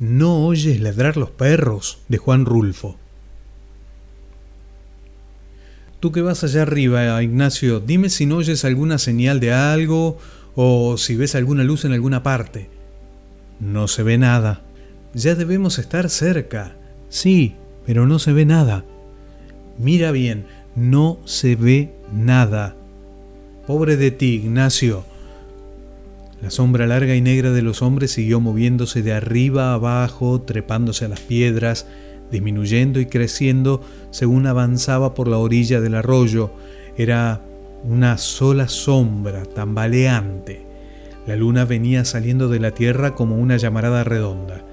¿No oyes ladrar los perros? de Juan Rulfo. Tú que vas allá arriba, Ignacio, dime si no oyes alguna señal de algo o si ves alguna luz en alguna parte. No se ve nada. Ya debemos estar cerca. Sí, pero no se ve nada. Mira bien, no se ve nada. Pobre de ti, Ignacio. La sombra larga y negra de los hombres siguió moviéndose de arriba a abajo, trepándose a las piedras, disminuyendo y creciendo según avanzaba por la orilla del arroyo. Era una sola sombra tambaleante. La luna venía saliendo de la tierra como una llamarada redonda.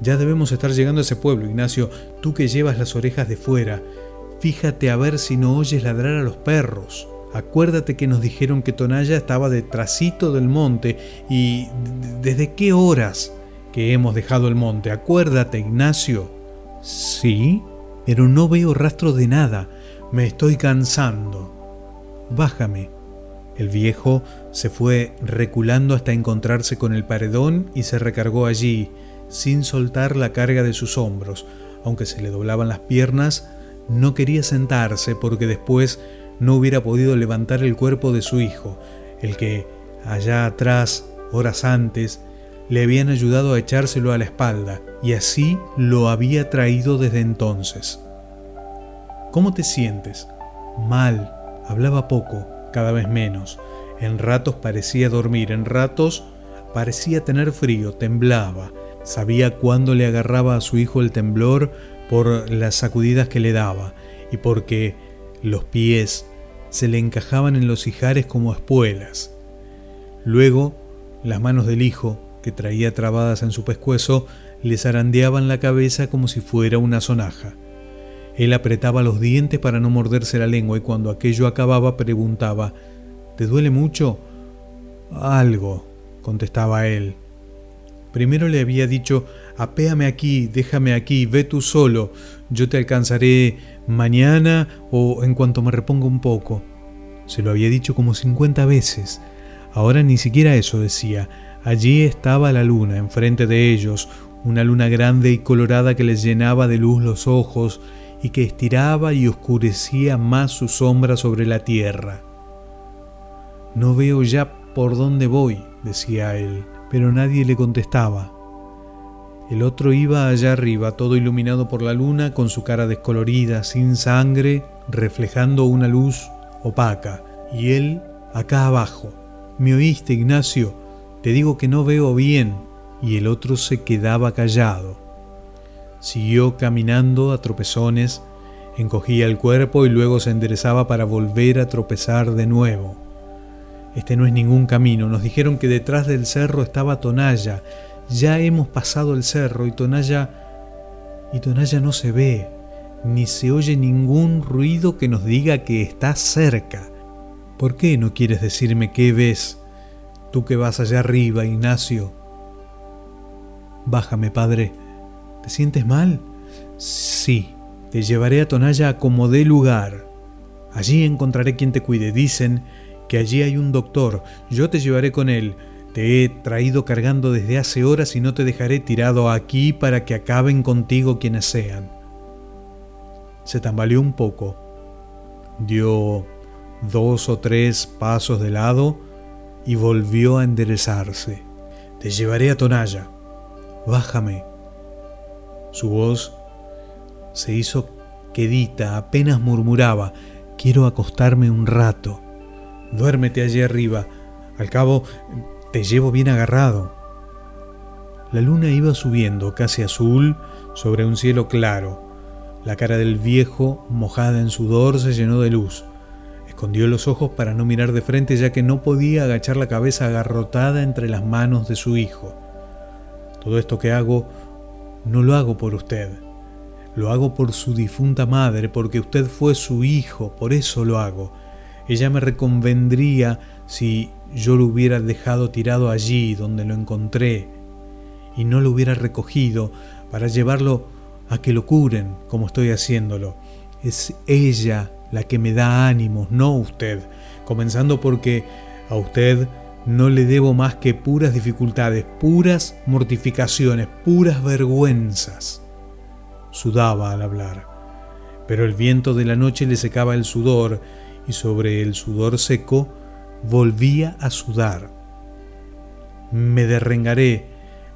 Ya debemos estar llegando a ese pueblo, Ignacio, tú que llevas las orejas de fuera. Fíjate a ver si no oyes ladrar a los perros. Acuérdate que nos dijeron que Tonalla estaba detrásito del monte y ¿desde qué horas que hemos dejado el monte? Acuérdate, Ignacio. Sí, pero no veo rastro de nada. Me estoy cansando. Bájame. El viejo se fue reculando hasta encontrarse con el paredón y se recargó allí, sin soltar la carga de sus hombros. Aunque se le doblaban las piernas, no quería sentarse porque después no hubiera podido levantar el cuerpo de su hijo, el que, allá atrás, horas antes, le habían ayudado a echárselo a la espalda, y así lo había traído desde entonces. ¿Cómo te sientes? Mal. Hablaba poco, cada vez menos. En ratos parecía dormir, en ratos parecía tener frío, temblaba. Sabía cuándo le agarraba a su hijo el temblor por las sacudidas que le daba y porque los pies se le encajaban en los ijares como espuelas. Luego, las manos del hijo, que traía trabadas en su pescuezo, le zarandeaban la cabeza como si fuera una sonaja. Él apretaba los dientes para no morderse la lengua y cuando aquello acababa preguntaba, ¿Te duele mucho? Algo, contestaba él. Primero le había dicho, apéame aquí, déjame aquí, ve tú solo, yo te alcanzaré mañana o en cuanto me reponga un poco. Se lo había dicho como cincuenta veces. Ahora ni siquiera eso decía. Allí estaba la luna, enfrente de ellos, una luna grande y colorada que les llenaba de luz los ojos y que estiraba y oscurecía más su sombra sobre la tierra. No veo ya por dónde voy, decía él pero nadie le contestaba. El otro iba allá arriba, todo iluminado por la luna, con su cara descolorida, sin sangre, reflejando una luz opaca, y él acá abajo. ¿Me oíste, Ignacio? Te digo que no veo bien. Y el otro se quedaba callado. Siguió caminando a tropezones, encogía el cuerpo y luego se enderezaba para volver a tropezar de nuevo. Este no es ningún camino. Nos dijeron que detrás del cerro estaba Tonalla. Ya hemos pasado el cerro y Tonalla... Y Tonalla no se ve, ni se oye ningún ruido que nos diga que está cerca. ¿Por qué no quieres decirme qué ves? Tú que vas allá arriba, Ignacio. Bájame, padre. ¿Te sientes mal? Sí, te llevaré a Tonalla como dé lugar. Allí encontraré quien te cuide. Dicen que allí hay un doctor, yo te llevaré con él. Te he traído cargando desde hace horas y no te dejaré tirado aquí para que acaben contigo quienes sean. Se tambaleó un poco, dio dos o tres pasos de lado y volvió a enderezarse. Te llevaré a Tonalla. Bájame. Su voz se hizo quedita, apenas murmuraba, quiero acostarme un rato. Duérmete allí arriba. Al cabo, te llevo bien agarrado. La luna iba subiendo, casi azul, sobre un cielo claro. La cara del viejo, mojada en sudor, se llenó de luz. Escondió los ojos para no mirar de frente ya que no podía agachar la cabeza agarrotada entre las manos de su hijo. Todo esto que hago no lo hago por usted. Lo hago por su difunta madre, porque usted fue su hijo, por eso lo hago ella me reconvendría si yo lo hubiera dejado tirado allí donde lo encontré y no lo hubiera recogido para llevarlo a que lo curen como estoy haciéndolo. Es ella la que me da ánimos, no usted, comenzando porque a usted no le debo más que puras dificultades, puras mortificaciones, puras vergüenzas. Sudaba al hablar, pero el viento de la noche le secaba el sudor y sobre el sudor seco volvía a sudar. Me derrengaré,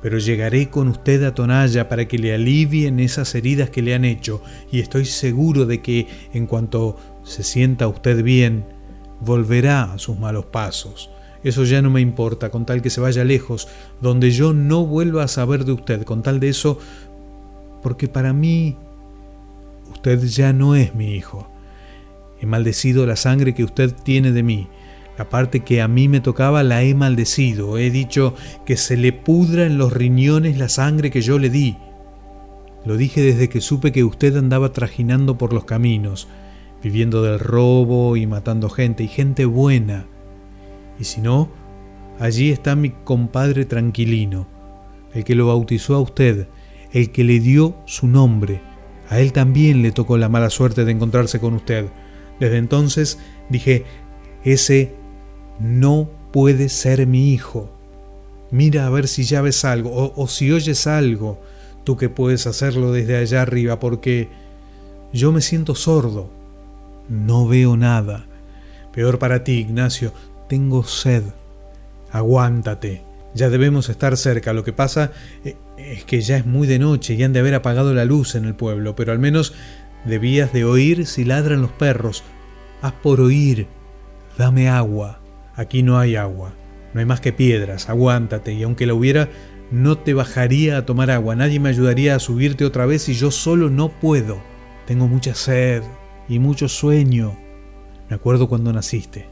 pero llegaré con usted a Tonalla para que le alivien esas heridas que le han hecho, y estoy seguro de que, en cuanto se sienta usted bien, volverá a sus malos pasos. Eso ya no me importa, con tal que se vaya lejos, donde yo no vuelva a saber de usted, con tal de eso, porque para mí usted ya no es mi hijo. He maldecido la sangre que usted tiene de mí. La parte que a mí me tocaba la he maldecido. He dicho que se le pudra en los riñones la sangre que yo le di. Lo dije desde que supe que usted andaba trajinando por los caminos, viviendo del robo y matando gente, y gente buena. Y si no, allí está mi compadre tranquilino, el que lo bautizó a usted, el que le dio su nombre. A él también le tocó la mala suerte de encontrarse con usted. Desde entonces dije, ese no puede ser mi hijo. Mira a ver si ya ves algo o, si oyes algo, tú que puedes hacerlo desde allá arriba, porque yo me siento sordo. No veo nada. Peor para ti, Ignacio, tengo sed. Aguántate. Ya debemos estar cerca. Lo que pasa eh, es que ya es muy de noche y han de haber apagado la luz en el pueblo, pero al menos Debías de oír si ladran los perros. Haz por oír. Dame agua. Aquí no hay agua. No hay más que piedras. Aguántate. Y aunque la hubiera, no te bajaría a tomar agua. Nadie me ayudaría a subirte otra vez y yo solo no puedo. Tengo mucha sed y mucho sueño. Me acuerdo cuando naciste.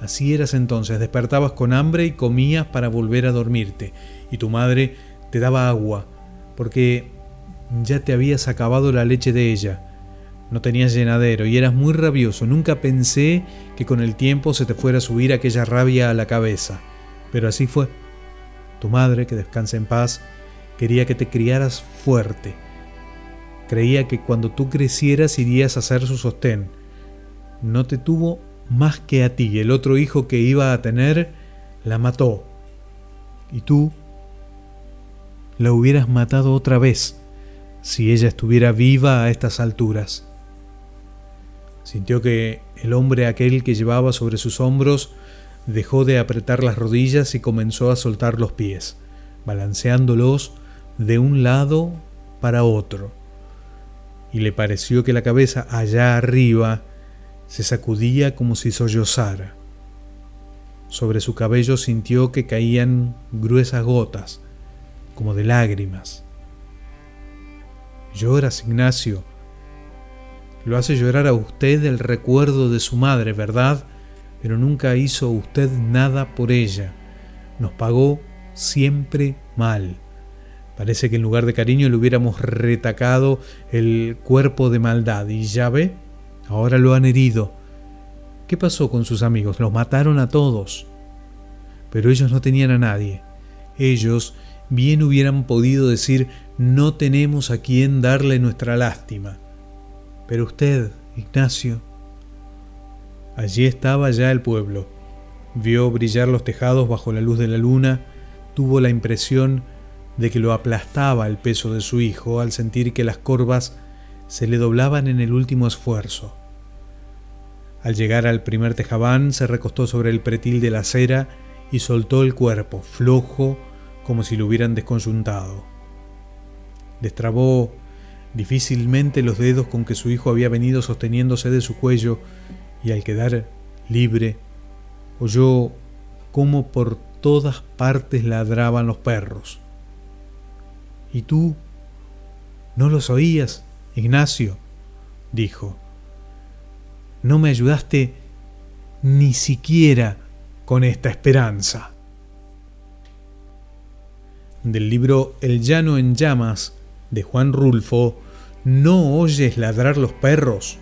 Así eras entonces. Despertabas con hambre y comías para volver a dormirte. Y tu madre te daba agua, porque ya te habías acabado la leche de ella no tenías llenadero y eras muy rabioso. Nunca pensé que con el tiempo se te fuera a subir aquella rabia a la cabeza. Pero así fue. Tu madre, que descansa en paz, quería que te criaras fuerte. Creía que cuando tú crecieras irías a ser su sostén. No te tuvo más que a ti. El otro hijo que iba a tener la mató. Y tú la hubieras matado otra vez si ella estuviera viva a estas alturas. Sintió que el hombre aquel que llevaba sobre sus hombros dejó de apretar las rodillas y comenzó a soltar los pies, balanceándolos de un lado para otro. Y le pareció que la cabeza allá arriba se sacudía como si sollozara. Sobre su cabello sintió que caían gruesas gotas, como de lágrimas. Lloras, Ignacio, lo hace llorar a usted el recuerdo de su madre, ¿verdad? Pero nunca hizo usted nada por ella. Nos pagó siempre mal. Parece que en lugar de cariño le hubiéramos retacado el cuerpo de maldad. Y ya ve, ahora lo han herido. ¿Qué pasó con sus amigos? Los mataron a todos. Pero ellos no tenían a nadie. Ellos bien hubieran podido decir, no tenemos a quien darle nuestra lástima. Pero usted, Ignacio, allí estaba ya el pueblo. Vio brillar los tejados bajo la luz de la luna, tuvo la impresión de que lo aplastaba el peso de su hijo al sentir que las corvas se le doblaban en el último esfuerzo. Al llegar al primer tejabán se recostó sobre el pretil de la acera y soltó el cuerpo, flojo como si lo hubieran desconjuntado. Destrabó difícilmente los dedos con que su hijo había venido sosteniéndose de su cuello, y al quedar libre, oyó cómo por todas partes ladraban los perros. ¿Y tú? ¿No los oías, Ignacio? dijo. No me ayudaste ni siquiera con esta esperanza. Del libro El llano en llamas de Juan Rulfo, ¿no oyes ladrar los perros?